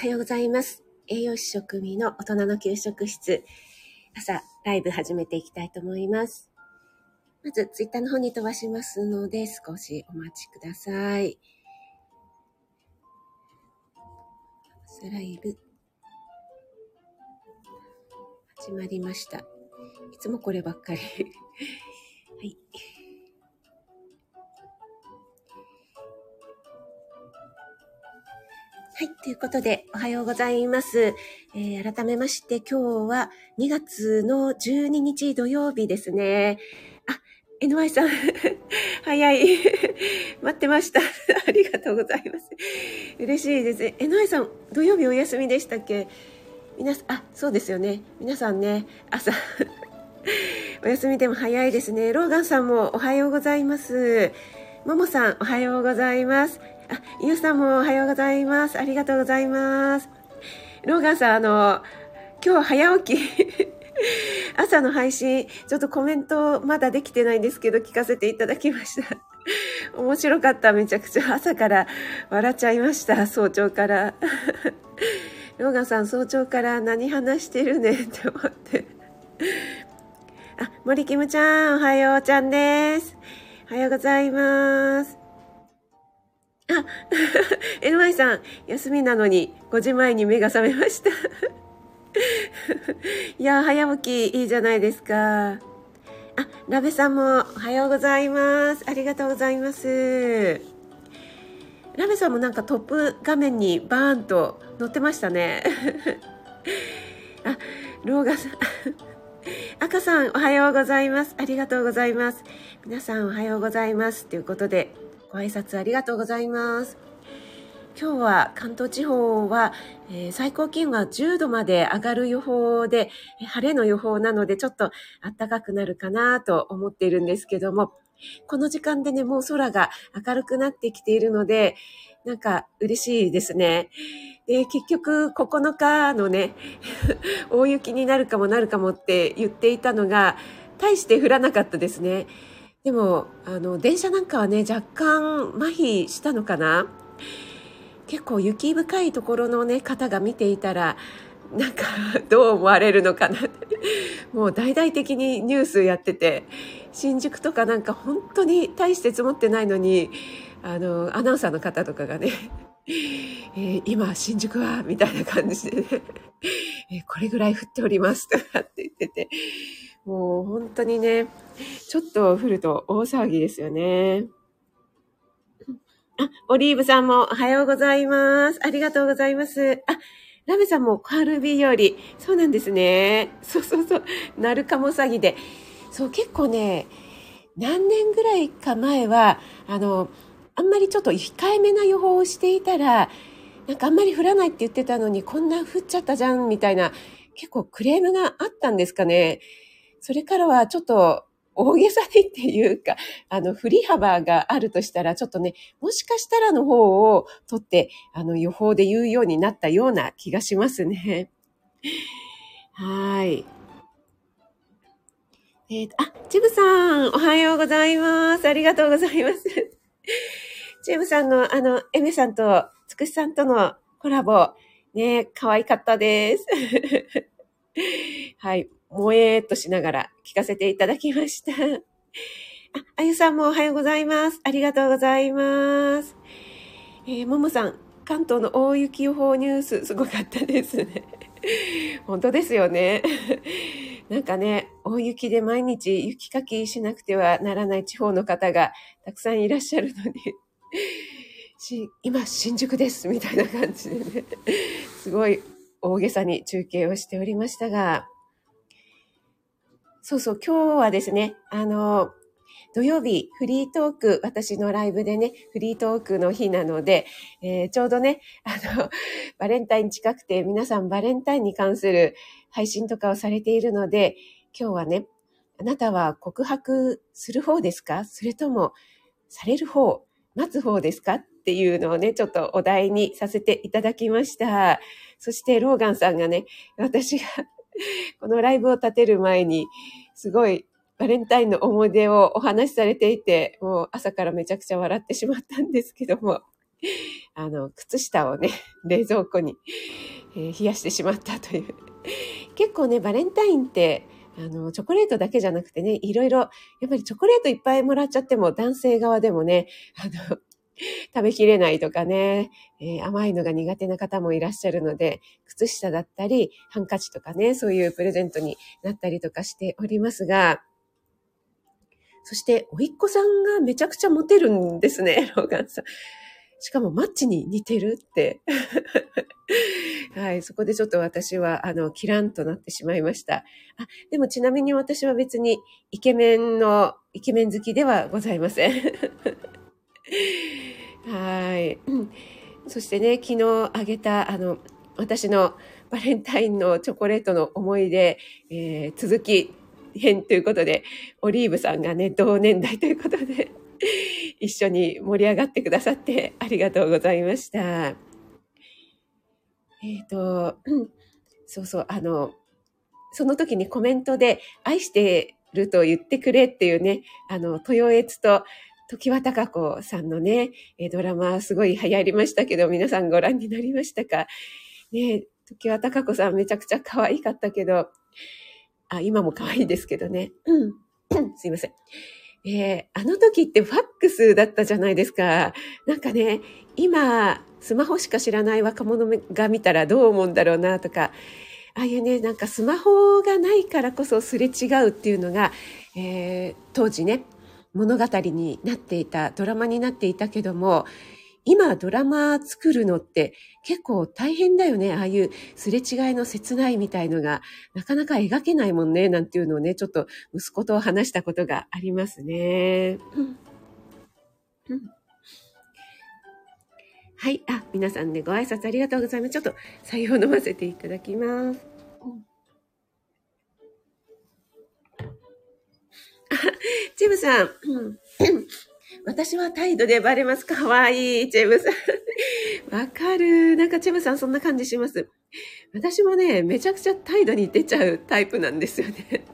おはようございます。栄養士食味の大人の給食室。朝、ライブ始めていきたいと思います。まず、ツイッターの方に飛ばしますので、少しお待ちください。朝ライブ。始まりました。いつもこればっかり。はい。はい。ということで、おはようございます。えー改めまして、今日は2月の12日土曜日ですね。あ、NY さん、早い。待ってました。ありがとうございます。嬉しいです。NY さん、土曜日お休みでしたっけ？皆さん、あ、そうですよね。皆さんね、朝、お休みでも早いですね。ローガンさんもおはようございます。ももさん、おはようございます。あ、ゆうさんもおはようございます。ありがとうございます。ローガンさん、あの、今日早起き。朝の配信、ちょっとコメントまだできてないんですけど、聞かせていただきました。面白かった、めちゃくちゃ。朝から笑っちゃいました、早朝から。ローガンさん、早朝から何話してるねって思って。あ、森キムちゃん、おはようちゃんです。おはようございます。あ、NY さん、休みなのに5時前に目が覚めました。いや、早起きいいじゃないですか。あ、ラベさんもおはようございます。ありがとうございます。ラベさんもなんかトップ画面にバーンと載ってましたね。あ、ローガさん。赤さん、おはようございます。ありがとうございます。皆さん、おはようございます。ということで、ご挨拶ありがとうございます。今日は関東地方は、えー最高気温が10度まで上がる予報で、晴れの予報なのでちょっと暖かくなるかなと思っているんですけども、この時間でね、もう空が明るくなってきているので、なんか嬉しいですね。で、結局9日のね、大雪になるかもなるかもって言っていたのが、大して降らなかったですね。でも、あの、電車なんかはね、若干麻痺したのかな？結構雪深いところのね、方が見ていたら、なんか、どう思われるのかな？もう大々的にニュースやってて、新宿とかなんか本当に大して積もってないのに、あの、アナウンサーの方とかがね、えー今、新宿は、みたいな感じでね、えーこれぐらい降っております、とかって言ってて、もう本当にね、ちょっと降ると大騒ぎですよね。あ、オリーブさんもおはようございます。ありがとうございます。あ、ラメさんも小春日和。そうなんですね。そうそうそう。なるかも詐欺で。そう、結構ね、何年ぐらいか前は、あの、あんまりちょっと控えめな予報をしていたら、なんかあんまり降らないって言ってたのに、こんな降っちゃったじゃん、みたいな、結構クレームがあったんですかね。それからはちょっと大げさにっていうか、あの、振り幅があるとしたら、ちょっとね、もしかしたらの方を取って、あの、予報で言うようになったような気がしますね。はい。えーと、あ、チブさん、おはようございます。ありがとうございます。チブさんの、あの、エメさんと、つくしさんとのコラボ、ね、可愛かったです。はい。萌えーっとしながら聞かせていただきました。あ、あゆさんもおはようございます。ありがとうございます。えーももさん、関東の大雪予報ニュース、すごかったですね。本当ですよね。なんかね、大雪で毎日雪かきしなくてはならない地方の方がたくさんいらっしゃるのに、し今、新宿です、みたいな感じでね、すごい大げさに中継をしておりましたが、そうそう、今日はですね、あの、土曜日、フリートーク、私のライブでね、フリートークの日なので、えーちょうどね、あの、バレンタイン近くて、皆さんバレンタインに関する配信とかをされているので、今日はね、あなたは告白する方ですか？それとも、される方、待つ方ですか？っていうのをね、ちょっとお題にさせていただきました。そして、ローガンさんがね、私が このライブを立てる前に、すごいバレンタインの思い出をお話しされていて、もう朝からめちゃくちゃ笑ってしまったんですけども、あの、靴下をね、冷蔵庫に、え、冷やしてしまったという。結構ね、バレンタインって、あの、チョコレートだけじゃなくてね、いろいろ、やっぱりチョコレートいっぱいもらっちゃっても、男性側でもね、あの、食べきれないとかね、えー、甘いのが苦手な方もいらっしゃるので、靴下だったり、ハンカチとかね、そういうプレゼントになったりとかしておりますが、そして、おいっ子さんがめちゃくちゃモテるんですね、ローガンさん。しかもマッチに似てるって。はい、そこでちょっと私は、あの、キランとなってしまいました。あ、でもちなみに私は別にイケメンの、イケメン好きではございません。はい。そしてね、昨日あげた、あの、私のバレンタインのチョコレートの思い出、えー、続き編ということで、オリーブさんがね、同年代ということで、一緒に盛り上がってくださってありがとうございました。えっ、ー、と、そうそう、あの、その時にコメントで愛してると言ってくれっていうね、あの、豊悦と時和孝子さんのね、ドラマすごい流行りましたけど、皆さんご覧になりましたか？ね、時和孝子さんめちゃくちゃ可愛かったけど、あ、今も可愛いですけどね。すいません。えー、あの時ってファックスだったじゃないですか。なんかね、今、スマホしか知らない若者が見たらどう思うんだろうなとか、ああいうね、なんかスマホがないからこそすれ違うっていうのが、えー、当時ね、物語になっていた、ドラマになっていたけども、今ドラマ作るのって結構大変だよね。ああいうすれ違いの切ないみたいのがなかなか描けないもんね。なんていうのをね、ちょっと息子と話したことがありますね。うんうん、はい。あ、皆さんね、ご挨拶ありがとうございます。ちょっと採用飲ませていただきます。チェムさん。私は態度でバレます。か？わいい、チェムさん。わかる。なんかチェムさんそんな感じします。私もね、めちゃくちゃ態度に出ちゃうタイプなんですよね。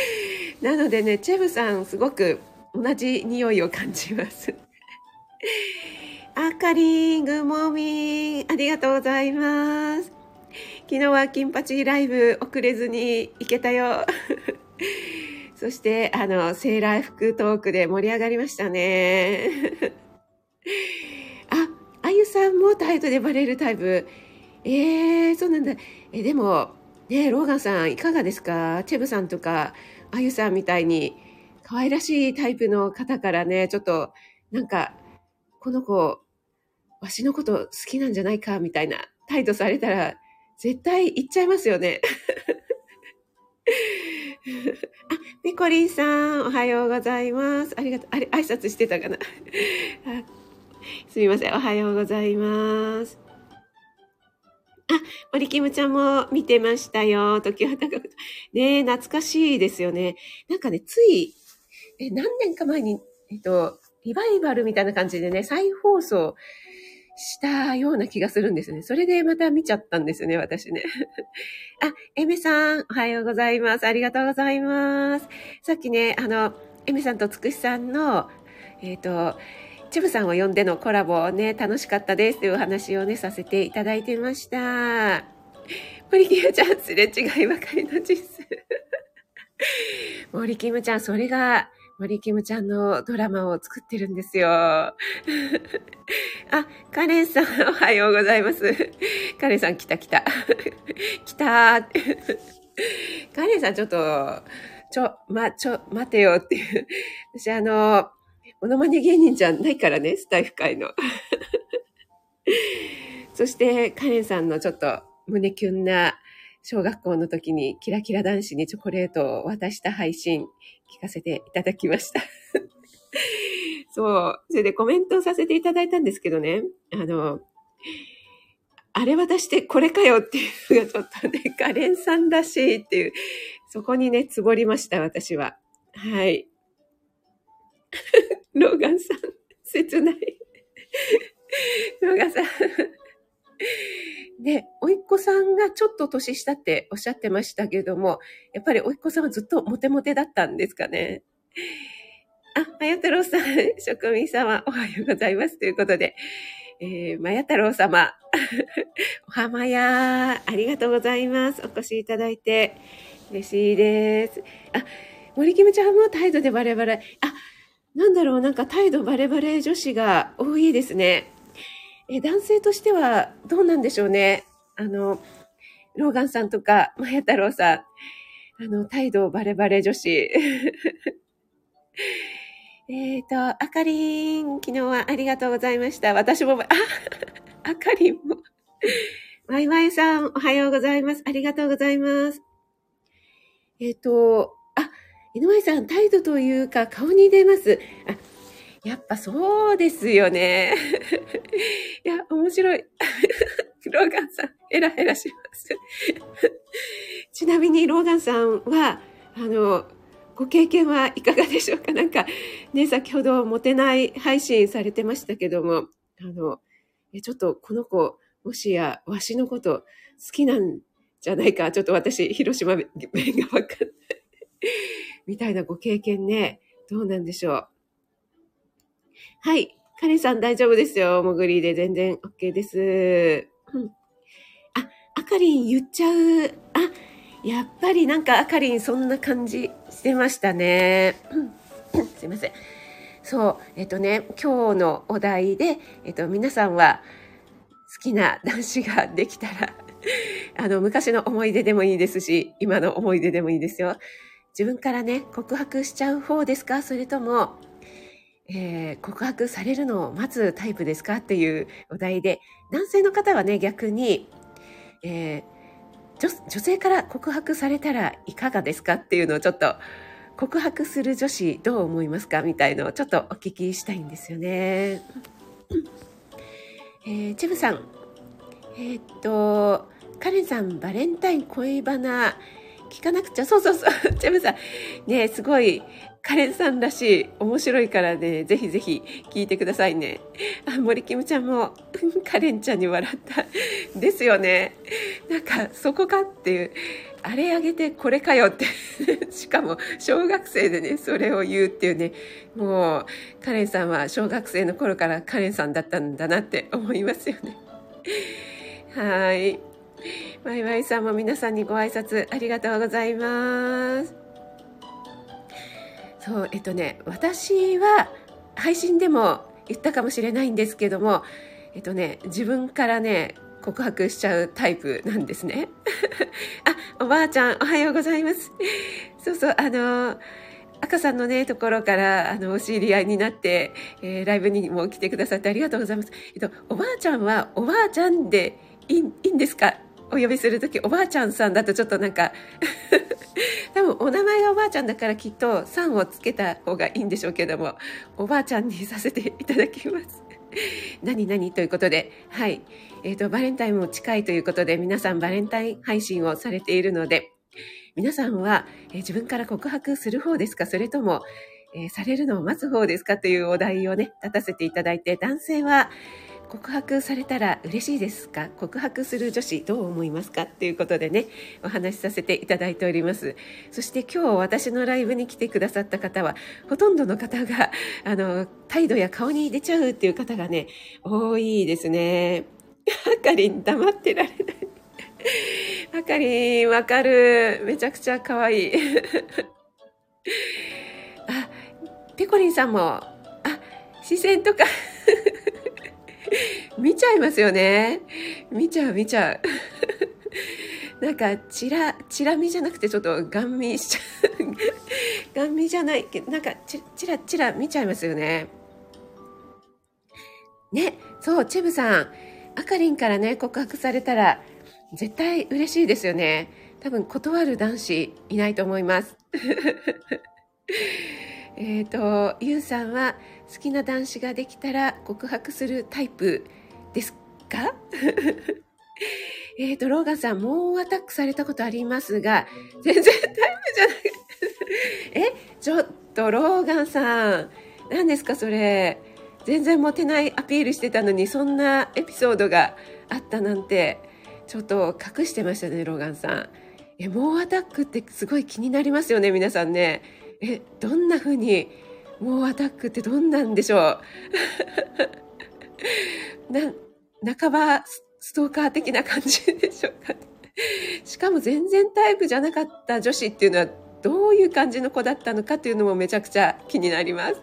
なのでね、チェムさんすごく同じ匂いを感じます。あかりん、グーモーミン、ありがとうございます。昨日は金八ライブ遅れずに行けたよ。そして、あの、セーラー服トークで盛り上がりましたね。あ、あゆさんもタイトでバレるタイプ。えー、そうなんだ。え、でも、ねローガンさんいかがですか？チェブさんとか、あゆさんみたいに可愛らしいタイプの方からね、ちょっと、なんか、この子、わしのこと好きなんじゃないか？みたいな態度されたら、絶対言っちゃいますよね。あ、ピコリンさん、おはようございます。ありがとう。あれ、挨拶してたかな すみません。おはようございます。あ、森キムちゃんも見てましたよ。時は高く。ね懐かしいですよね。なんかね、つい、え、何年か前に、えっと、リバイバルみたいな感じでね、再放送したような気がするんですね。それでまた見ちゃったんですね、私ね。あ、エメさん、おはようございます。ありがとうございます。さっきね、あの、エメさんとつくしさんの、えっ、ー、と、チブさんを呼んでのコラボをね、楽しかったですというお話をね、させていただいてました。森キムちゃん、すれ違いばかりの実数。森キムちゃん、それが、森キムちゃんのドラマを作ってるんですよ。あ、カレンさん、おはようございます。カレンさん、来た来た。来た カレンさん、ちょっと、ちょ、ま、ちょ、待てよっていう。私、あの、モノマネ芸人じゃないからね、スタイフ界の。そして、カレンさんのちょっと胸キュンな小学校の時にキラキラ男子にチョコレートを渡した配信聞かせていただきました。そう。それでコメントさせていただいたんですけどね。あの、あれ渡してこれかよっていうのがちょっとね、カレンさんらしいっていう、そこにね、つぼりました、私は。はい。ローガンさん、切ない。ローガンさん。で、おいっ子さんがちょっと年下っておっしゃってましたけども、やっぱりおいっ子さんはずっとモテモテだったんですかね。あ、あやとろさん、職人様、おはようございます。ということで、えー、まや太郎様。おはまやありがとうございます。お越しいただいて。嬉しいです。あ、森キムちゃんも態度でバレバレ。あ、なんだろう、なんか態度バレバレ女子が多いですね。え、男性としてはどうなんでしょうね。あの、ローガンさんとか、まや太郎さん。あの、態度バレバレ女子。えっと、あかりん、昨日はありがとうございました。私も、あ、あかりんも。ワイワイさん、おはようございます。ありがとうございます。えっ、と、あ、井上さん、態度というか顔に出ます。あ、やっぱそうですよね。いや、面白い。ローガンさん、ヘラヘラします。ちなみに、ローガンさんは、あの、ご経験はいかがでしょうか？なんか、ね、先ほど、モテない配信されてましたけども、あの、ちょっとこの子、もしや、わしのこと好きなんじゃないか、ちょっと私、広島弁がわかんない。みたいなご経験ね、どうなんでしょう？はい。カレンさん大丈夫ですよ。潜りで全然 OK です。うん。あ、あかりん言っちゃう。あ、やっぱりなんかあかりんそんな感じしてましたね。すいません。そう、えっとね、今日のお題で、えっと、皆さんは好きな男子ができたら、あの、昔の思い出でもいいですし、今の思い出でもいいですよ。自分からね、告白しちゃう方ですか？それとも、えー、告白されるのを待つタイプですかっていうお題で、男性の方はね、逆に、えー女女性から告白されたらいかがですかっていうのをちょっと告白する女子どう思いますかみたいのをちょっとお聞きしたいんですよね。えー、チェブさん、えー、っと、カレンさん、バレンタイン恋バナ聞かなくちゃ。そうそうそう。チェブさん、ねすごいカレンさんらしい、面白いからね、ぜひぜひ聞いてくださいね。あ、森キムちゃんも、カレンちゃんに笑った。ですよね。なんか、そこかっていう、あれあげてこれかよって しかも、小学生でね、それを言うっていうね、もう、カレンさんは小学生の頃からカレンさんだったんだなって思いますよね。はい。ワイワイさんも皆さんにご挨拶ありがとうございます。そう、えっとね、私は配信でも言ったかもしれないんですけども、えっとね、自分からね、告白しちゃうタイプなんですね。あ、おばあちゃん、おはようございます。そうそう、あの、赤さんのね、ところから、あの、お知り合いになって、えー、ライブにも来てくださってありがとうございます。えっと、おばあちゃんは、おばあちゃんでいいいいんですか？お呼びするとき、おばあちゃんさんだとちょっとなんか 多分お名前がおばあちゃんだからきっとさんをつけた方がいいんでしょうけども、おばあちゃんにさせていただきます。何何ということで、はい。えっ、ー、と、バレンタインも近いということで、皆さんバレンタイン配信をされているので、皆さんは、えー、自分から告白する方ですか？それとも、えー、されるのを待つ方ですか？というお題をね、立たせていただいて、男性は、告白されたら嬉しいですか？告白する女子どう思いますか？っていうことでね、お話しさせていただいております。そして今日私のライブに来てくださった方は、ほとんどの方が、あの、態度や顔に出ちゃうっていう方がね、多いですね。あかりん黙ってられない。あかりんわかる。めちゃくちゃ可愛い。あ、ペコリンさんも、あ、視線とか見ちゃいますよね。見ちゃう、見ちゃう。なんか、チラ、チラ見じゃなくて、ちょっと、ガン見しちゃう。ガン見じゃないけど、なんかチ、チラ、チラ見ちゃいますよね。ね、そう、チェブさん、あかりんからね、告白されたら、絶対嬉しいですよね。多分、断る男子いないと思います。えっと、ゆうさんは、好きな男子ができたら告白するタイプですか？えっと、ローガンさん、猛アタックされたことありますが、全然タイプじゃない。え、ちょっと、ローガンさん、何ですか、それ？全然モテないアピールしてたのに、そんなエピソードがあったなんて、ちょっと隠してましたね、ローガンさん。え、猛アタックってすごい気になりますよね、皆さんね。え、どんな風に猛アタックってどんなんでしょう？な、半ばストーカー的な感じでしょうか、ね。しかも全然タイプじゃなかった女子っていうのはどういう感じの子だったのかっていうのもめちゃくちゃ気になります。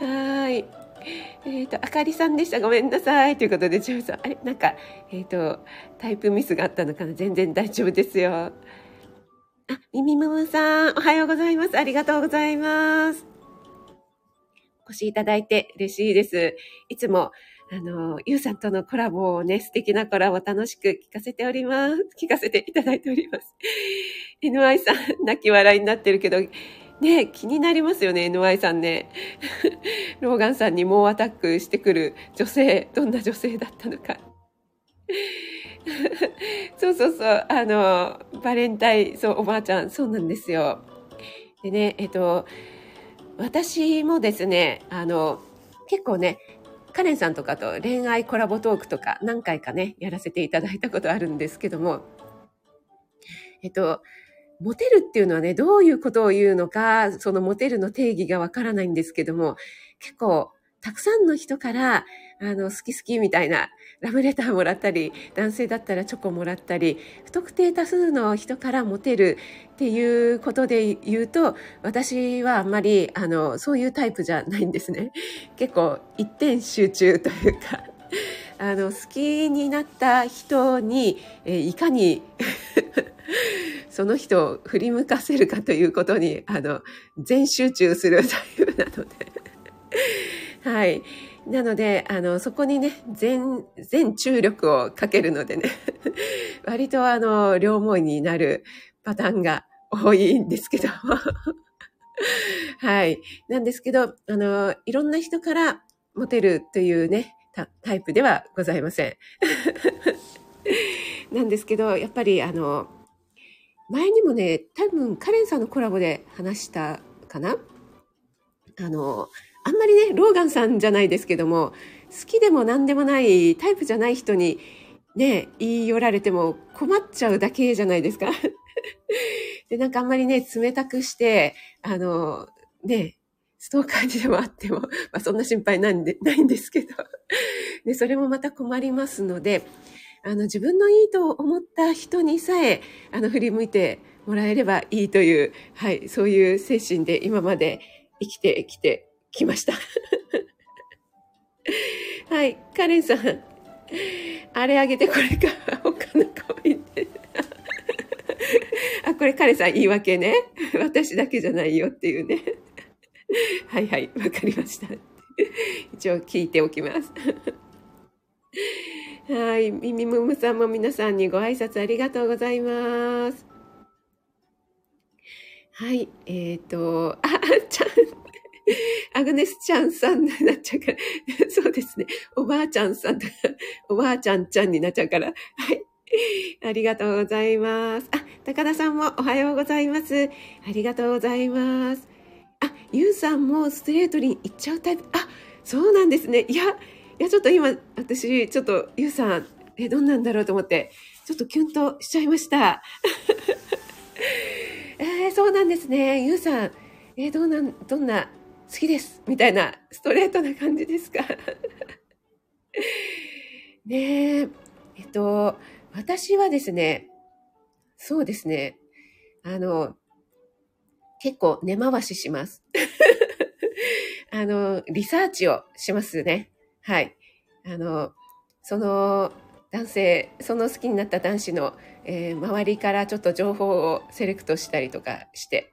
はい。えっ、ー、と、あかりさんでした。ごめんなさい。ということで、ジョーさん。あれ？なんか、えっ、ー、と、タイプミスがあったのかな？全然大丈夫ですよ。あ、みみむむさん、おはようございます。ありがとうございます。お越しいただいて嬉しいです。いつも、あの、ゆうさんとのコラボをね、素敵なコラボ楽しく聞かせております。聞かせていただいております。NY さん、泣き笑いになってるけど、ね、気になりますよね、NY さんね。ローガンさんに猛アタックしてくる女性、どんな女性だったのか。そうそうそう、あの、バレンタイン、そう、おばあちゃん、そうなんですよ。でね、えっと、私もですね、あの、結構ね、カレンさんとかと恋愛コラボトークとか何回かね、やらせていただいたことあるんですけども、えっと、モテるっていうのはね、どういうことを言うのか、そのモテるの定義がわからないんですけども、結構、たくさんの人から、あの、好き好きみたいなラブレターもらったり、男性だったらチョコもらったり、不特定多数の人からモテるっていうことで言うと、私はあんまり、あの、そういうタイプじゃないんですね。結構、一点集中というか、あの、好きになった人に、えいかに その人を振り向かせるかということに、あの、全集中するタイプなのではい。なので、あの、そこにね、全、全注力をかけるのでね、割とあの、両思いになるパターンが多いんですけど、はい。なんですけど、あの、いろんな人からモテるというね、タイプではございません。なんですけど、やっぱりあの、前にもね、多分カレンさんのコラボで話したかな？あの、あんまりね、ローガンさんじゃないですけども、好きでも何でもないタイプじゃない人にね、言い寄られても困っちゃうだけじゃないですか。で、なんかあんまりね、冷たくして、あの、ね、ストーカーにでもあっても、まあそんな心配なんで、ないんですけど。で、それもまた困りますので、あの、自分のいいと思った人にさえ、あの、振り向いてもらえればいいという、はい、そういう精神で今まで生きてきて来ました。はい、カレンさん。あれあげてこれか、他の子いて。あ、これカレンさん言い訳ね。私だけじゃないよっていうね。はいはい、わかりました。一応聞いておきます。はい、ミミムムさんも皆さんにご挨拶ありがとうございます。はい、えっ、ー、と、あ、ちゃん、アグネスちゃんさんになっちゃうから、そうですね。おばあちゃんさんとか、おばあちゃんちゃんになっちゃうから。はい。ありがとうございます。あ、高田さんもおはようございます。ありがとうございます。あ、ゆうさんもストレートに行っちゃうタイプ。あ、そうなんですね。いや、いや、ちょっと今、私、ちょっと、ゆうさん、え、どんなんだろうと思って、ちょっとキュンとしちゃいました。えー、そうなんですね。ゆうさん、えー、どんな、どんな好きですみたいなストレートな感じですか？ねえ、えっと、私はですね、そうですね、あの、結構根回しします。あの、リサーチをしますね。はい。あの、その男性、その好きになった男子の、えー、周りからちょっと情報をセレクトしたりとかして。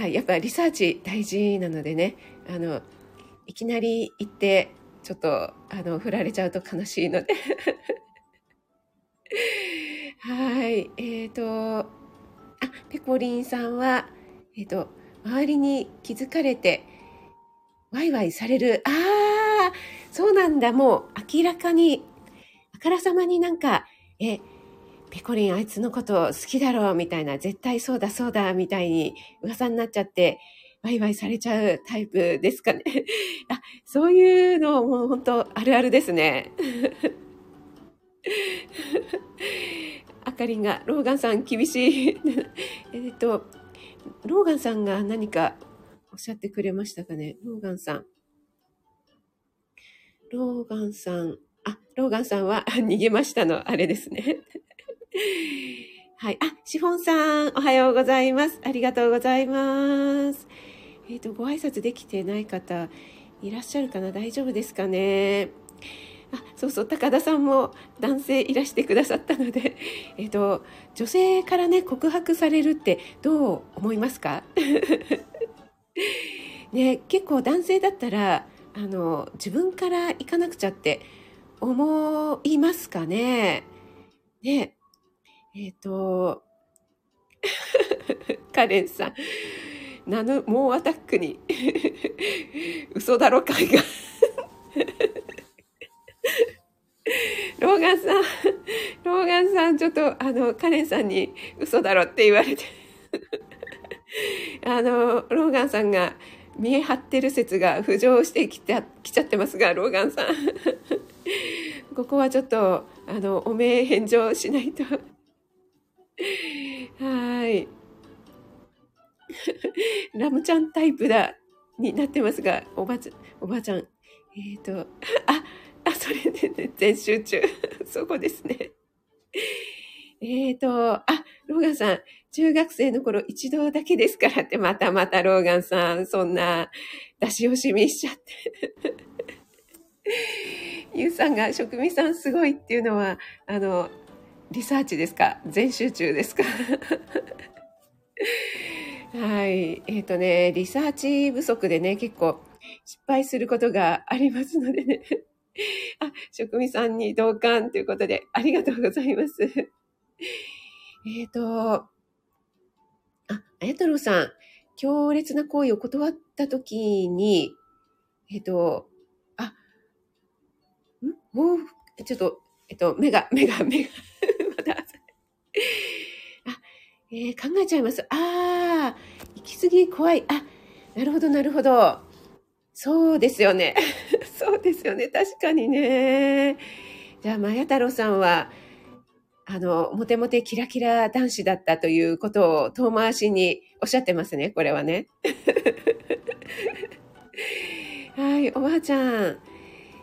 はい、やっぱリサーチ大事なのでね、あの、いきなり行って、ちょっと、あの、振られちゃうと悲しいので はい、えっ、ー、と、あ、ペコリンさんは、えっ、ー、と、周りに気づかれて、ワイワイされる。ああ、そうなんだ。もう明らかに、あからさまになんか、え、ペコリンあいつのこと好きだろうみたいな、絶対そうだそうだみたいに噂になっちゃって、ワイワイされちゃうタイプですかね。あ、そういうのもう本当あるあるですね。あかりんが、ローガンさん厳しい。えっと、ローガンさんが何かおっしゃってくれましたかね？ローガンさん。ローガンさん。あ、ローガンさんは 逃げましたの、あれですね。はい。あ、シフォンさん、おはようございます。ありがとうございます。えっ、ー、と、ご挨拶できてない方、いらっしゃるかな？大丈夫ですかね？あ、そうそう、高田さんも男性いらしてくださったので、えっ、ー、と、女性からね、告白されるってどう思いますか？ね、結構男性だったら、あの、自分から行かなくちゃって思いますかね？ね、えっ、ー、と、カレンさん、ナノ、猛アタックに、嘘だろ会が ローガンさん、ローガンさん、ちょっと、あの、カレンさんに嘘だろって言われてあの、ローガンさんが見え張ってる説が浮上してきてきちゃってますが、ローガンさん。ここはちょっと、あの、おめえ返上しないと。はい。ラムちゃんタイプだ、になってますが、おばちゃん、おばちゃん。えっ、ー、と、あ、あ、それでね、全集中。そこですね。えっ、ー、と、あ、ローガンさん、中学生の頃一度だけですからって、またまたローガンさん、そんな出し惜しみしちゃって。ゆうさんが職味さんすごいっていうのは、あの、リサーチですか？全集中ですか？はい。えっ、ー、とね、リサーチ不足でね、結構失敗することがありますのでね。あ、職味さんに同感ということで、ありがとうございます。えっと、あ、あや太郎さん、強烈な行為を断ったときに、えっ、ー、と、あ、ん？おちょっと、えっと、目が、目が、目が、あえー、考えちゃいます。ああ、行き過ぎ怖い。あ、なるほど、なるほど。そうですよね。そうですよね。確かにね。じゃあ、まや太郎さんは、あの、モテモテキラキラ男子だったということを遠回しにおっしゃってますね。これはね。はい、おばあちゃん。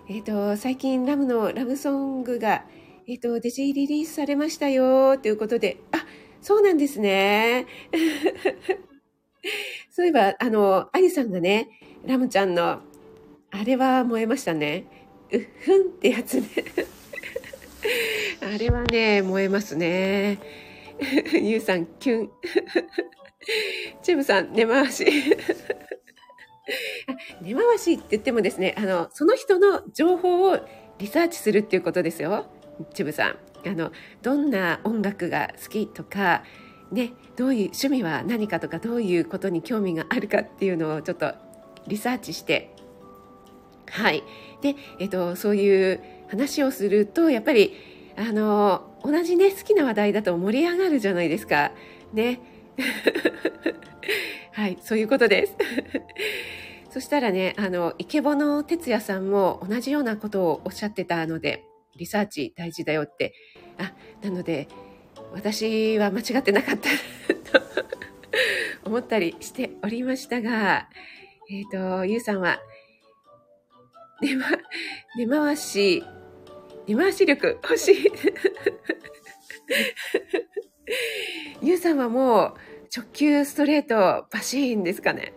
えっ、ー、と、最近ラムのラブソングが、えっ、ー、と、デジリリースされましたよ、ということで、あ、そうなんですね。そういえば、あの、アリさんがね、ラムちゃんの、あれは燃えましたね。うっふんってやつね。あれはね、燃えますね。ゆうさん、キュン。チェブさん、根回し。根回しって言ってもですね、あの、その人の情報をリサーチするっていうことですよ。チェブさん。あの、どんな音楽が好きとか、ね、どういう趣味は何かとかどういうことに興味があるかっていうのをちょっとリサーチしてはい。で、えっと、そういう話をするとやっぱりあの同じね好きな話題だと盛り上がるじゃないですか。ね。はいそういうことです。そしたらねあのイケボの哲也さんも同じようなことをおっしゃってたのでリサーチ大事だよってあなので私は間違ってなかったと 思ったりしておりましたが、えっ、ー、と、ゆうさんは、根ま、根回し、根回し力欲しい。ゆうさんはもう直球ストレートバシーンですかね。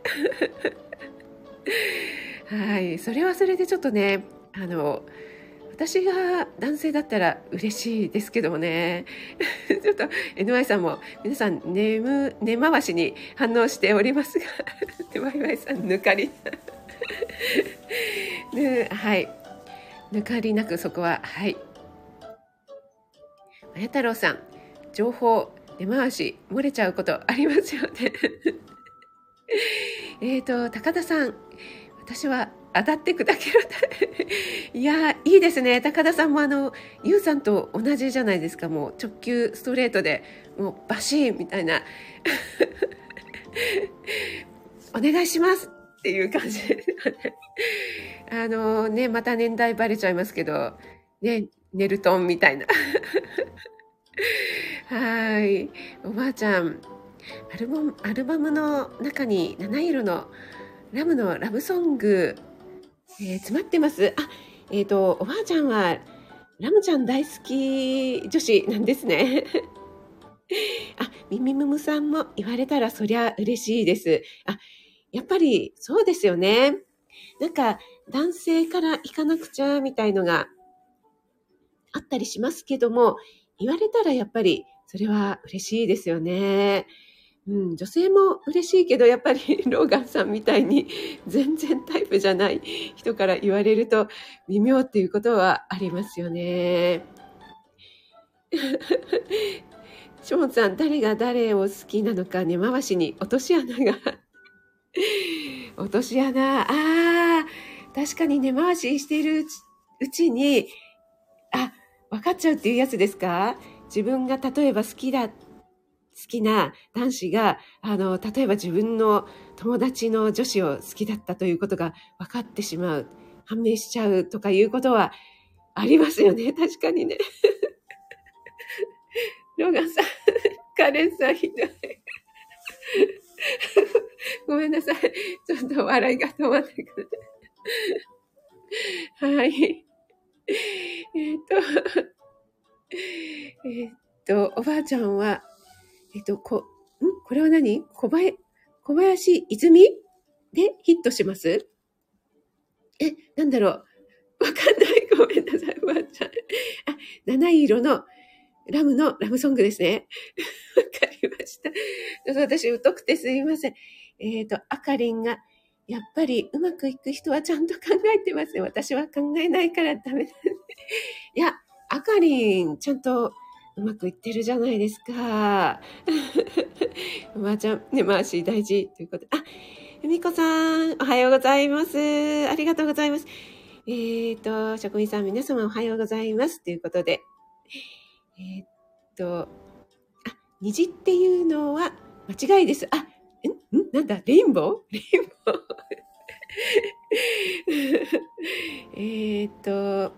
はい。それはそれでちょっとね、あの、私が男性だったら嬉しいですけどもね。ちょっと NY さんも皆さん眠、寝回しに反応しておりますが、NY さん抜かり。ね、はい。抜かりなくそこは、はい。あや太郎さん、情報、根回し、漏れちゃうことありますよね。えっと、高田さん、私は当たって砕ける。いや、いいですね。高田さんもあの、ゆうさんと同じじゃないですか。もう直球ストレートで、もうバシーンみたいな。お願いしますっていう感じ。あのね、また年代バレちゃいますけど、ね、ネルトンみたいな。はい。おばあちゃん、アルバム、アルバムの中に七色のラムのラブソング、えー、詰まってます。あ、えっ、ー、と、おばあちゃんは、ラムちゃん大好き女子なんですね。あ、ミミムムさんも言われたらそりゃ嬉しいです。あ、やっぱりそうですよね。なんか男性から行かなくちゃみたいのがあったりしますけども、言われたらやっぱりそれは嬉しいですよね。うん、女性も嬉しいけど、やっぱり ローガンさんみたいに 全然タイプじゃない人から言われると微妙っていうことはありますよね。ショーンさん、誰が誰を好きなのか根回しに落とし穴が。落とし穴、ああ、確かに根回ししているうちに、あ、分かっちゃうっていうやつですか？自分が例えば好きだ好好きな男子が、あの、例えば自分の友達の女子を好きだったということが分かってしまう、判明しちゃうとかいうことはありますよね。確かにね。ロガンさん、カレンさんひどい。ごめんなさい。ちょっと笑いが止まってくる。はい。えっ、と、えっ、と、おばあちゃんは、えっと、こ、ん？これは何？小林、小林泉？でヒットしますえ、なんだろう？わかんない。ごめんなさい、ばあちゃん。あ、七色のラムのラムソングですね。わかりました。私、疎くてすいません。えっ、ー、と、あかりんが、やっぱりうまくいく人はちゃんと考えてますね。私は考えないからダメだ、ね。いや、あかりん、ちゃんとうまくいってるじゃないですか。おばあちゃん、根回し大事ということで。あ、ふみこさん、おはようございます。ありがとうございます。えっ、ー、と、職員さん、皆様おはようございます。ということで。えっ、ー、と、あ、虹っていうのは間違いです。あ、んんなんだレインボー？レインボー えっと、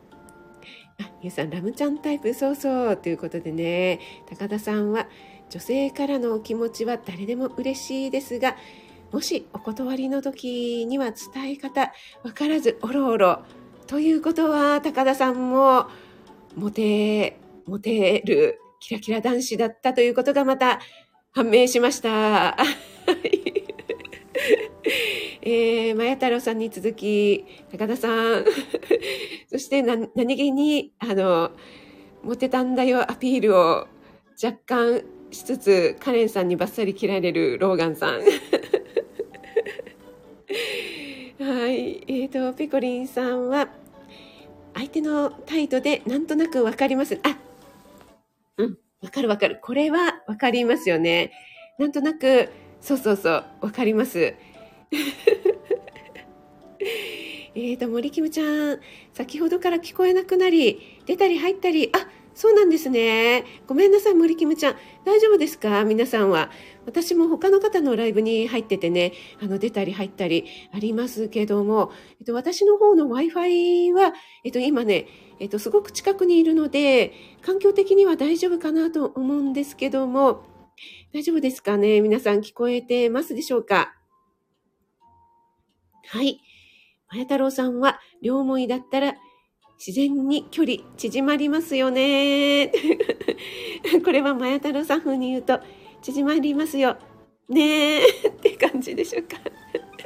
あ、ゆうさん、ラムちゃんタイプ、そうそう、ということでね、高田さんは、女性からのお気持ちは誰でも嬉しいですが、もしお断りの時には伝え方わからずおろおろ。ということは、高田さんも、モテ、モテるキラキラ男子だったということがまた判明しました。えー、まや太郎さんに続き、高田さん、そして、何気に、あの、モテたんだよアピールを若干しつつ、カレンさんにバッサリ切られるローガンさん。はい。えっ、ー、と、ピコリンさんは、相手の態度でなんとなくわかります。あ、うん、わかるわかる。これはわかりますよね。なんとなく、そうそうそう、わかります。えっと、森キムちゃん、先ほどから聞こえなくなり、出たり入ったり、あ、そうなんですね。ごめんなさい、森キムちゃん。大丈夫ですか？皆さんは。私も他の方のライブに入っててね、あの、出たり入ったり。ありますけども、えっと、私の方の Wi-Fi は、えっと、今ね、えっと、すごく近くにいるので、環境的には大丈夫かなと思うんですけども、大丈夫ですかね？皆さん聞こえてますでしょうか？はい。まや太郎さんは、両思いだったら、自然に距離縮まりますよね。これはまや太郎さん風に言うと、縮まりますよ。ね って感じでしょうか。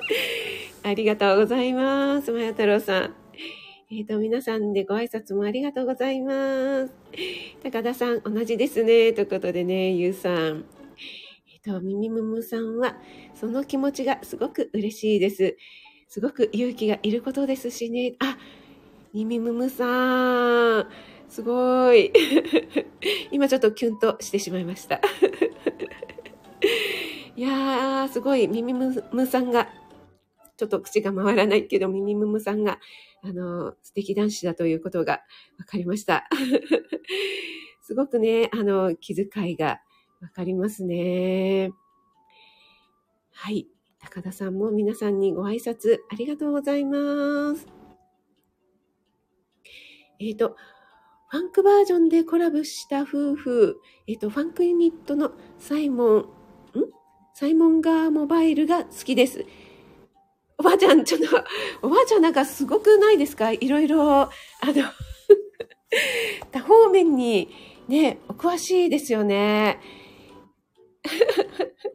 ありがとうございます。まや太郎さん。えっ、ー、と、皆さんでご挨拶もありがとうございます。高田さん、同じですね。ということでね、ゆうさん。えっ、ー、と、みみむむさんは、その気持ちがすごく嬉しいです。すごく勇気がいることですしね。あ、みみむむさん。すごい。今ちょっとキュンとしてしまいました。いやー、すごい。みみむむさんが、ちょっと口が回らないけど、みみむむさんが、あの、素敵男子だということが分かりました。すごくね、あの、気遣いが分かりますね。はい。高田さんも皆さんにご挨拶ありがとうございます。えっ、ー、と、ファンクバージョンでコラボした夫婦、えっ、ー、と、ファンクユニットのサイモン、ん？サイモンガーモバイルが好きです。おばあちゃん、ちょっと、おばあちゃんなんかすごくないですか？いろいろ、あの、多方面にね、お詳しいですよね。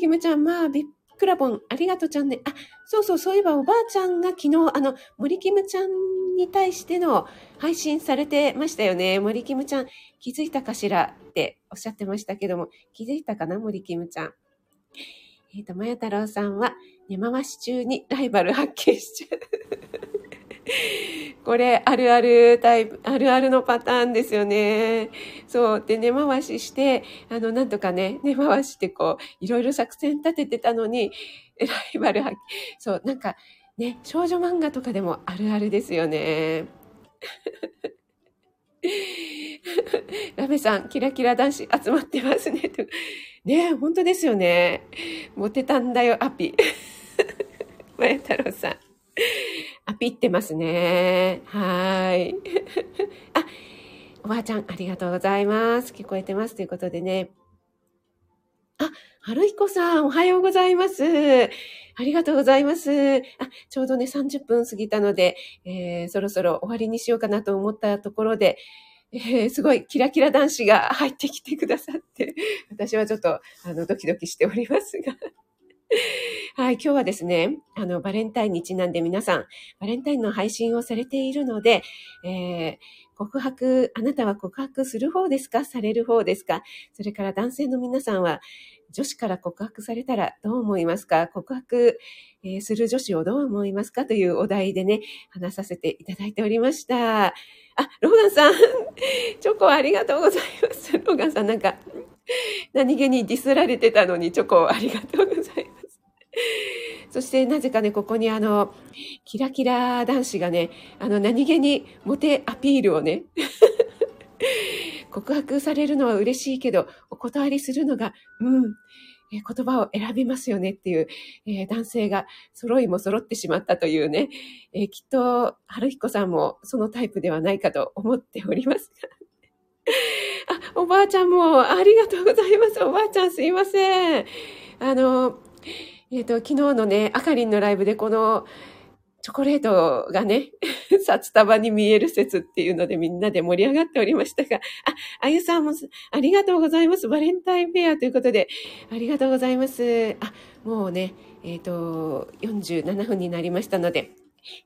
森キムちゃん、まあ、ビックラボン、ありがとうちゃんね。あ、そうそう、そういえばおばあちゃんが昨日、あの、森キムちゃんに対しての配信されてましたよね。森キムちゃん、気づいたかしらっておっしゃってましたけども、気づいたかな森キムちゃん。えっ、ー、と、まや太郎さんは、根回し中にライバル発見しちゃう。これ、あるあるタイプ、あるあるのパターンですよね。そう。で、根回しして、あの、なんとかね、根回してこう、いろいろ作戦立ててたのに、ライバル発見。そう、なんか、ね、少女漫画とかでもあるあるですよね。ラメさん、キラキラ男子集まってますね。ね本当ですよね。モテたんだよ、アピ。まや太郎さん。アピってますね。はい。あ、おばあちゃん、ありがとうございます。聞こえてます。ということでね。あ、春彦さん、おはようございます。ありがとうございます。あ、ちょうどね、30分過ぎたので、えー、そろそろ終わりにしようかなと思ったところで、えー、すごいキラキラ男子が入ってきてくださって、私はちょっと、あの、ドキドキしておりますが。はい、今日はですね、あの、バレンタインにちなんで皆さん、バレンタインの配信をされているので、えー、告白、あなたは告白する方ですか？される方ですか？それから男性の皆さんは、女子から告白されたらどう思いますか？告白、えー、する女子をどう思いますか？というお題でね、話させていただいておりました。あ、ローガンさん、チョコありがとうございます。ローガンさんなんか、何気にディスられてたのにチョコありがとうございます。そしてなぜかね、ここにあの、キラキラ男子がね、あの、何気にモテアピールをね、告白されるのは嬉しいけど、お断りするのが、うん、言葉を選びますよねっていう、えー、男性が揃いも揃ってしまったというね、えー、きっと、春彦さんもそのタイプではないかと思っております。あ、おばあちゃんもありがとうございます。おばあちゃんすいません。あの、えっ、ー、と、昨日のね、あかりんのライブでこの、チョコレートがね、札束に見える説っていうのでみんなで盛り上がっておりましたが、あ、あゆさんもありがとうございます。バレンタインフェアということで、ありがとうございます。あ、もうね、えっ、ー、と、47分になりましたので、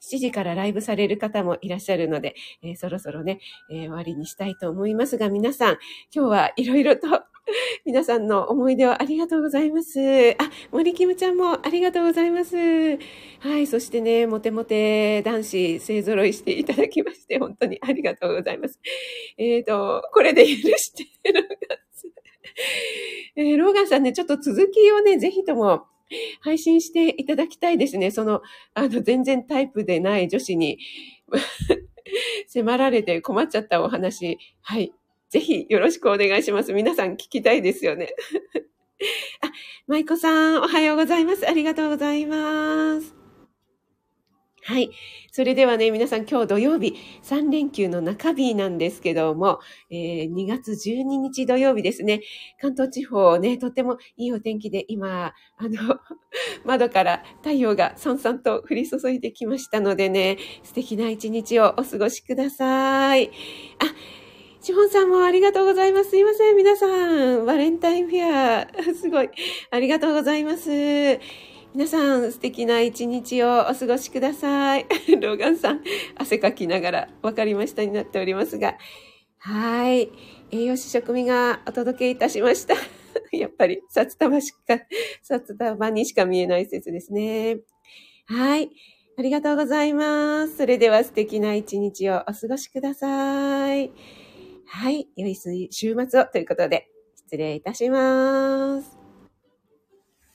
7時からライブされる方もいらっしゃるので、えー、そろそろね、えー、終わりにしたいと思いますが、皆さん、今日はいろいろと 皆さんの思い出をありがとうございます。あ、森キムちゃんもありがとうございます。はい、そしてね、モテモテ男子勢揃いしていただきまして、本当にありがとうございます。えっ、ー、と、これで許してローガンさん。えー、ローガンさんね、ちょっと続きをね、ぜひとも配信していただきたいですね。その、あの、全然タイプでない女子に 迫られて困っちゃったお話。はい。ぜひよろしくお願いします。皆さん聞きたいですよね。あ、舞子さん、おはようございます。ありがとうございます。はい。それではね、皆さん今日土曜日、3連休の中日なんですけども、えー、2月12日土曜日ですね。関東地方ね、とってもいいお天気で今、あの、窓から太陽がさんさんと降り注いできましたのでね、素敵な一日をお過ごしください。あ、シフォンさんもありがとうございます。すいません、皆さん。バレンタインフェア、すごい。ありがとうございます。皆さん、素敵な一日をお過ごしください。ローガンさん、汗かきながら、わかりましたになっておりますが。はい。栄養士食味がお届けいたしました。やっぱり、札束しか、札束にしか見えない説ですね。はい。ありがとうございます。それでは素敵な一日をお過ごしください。はい。良い週末をということで、失礼いたします。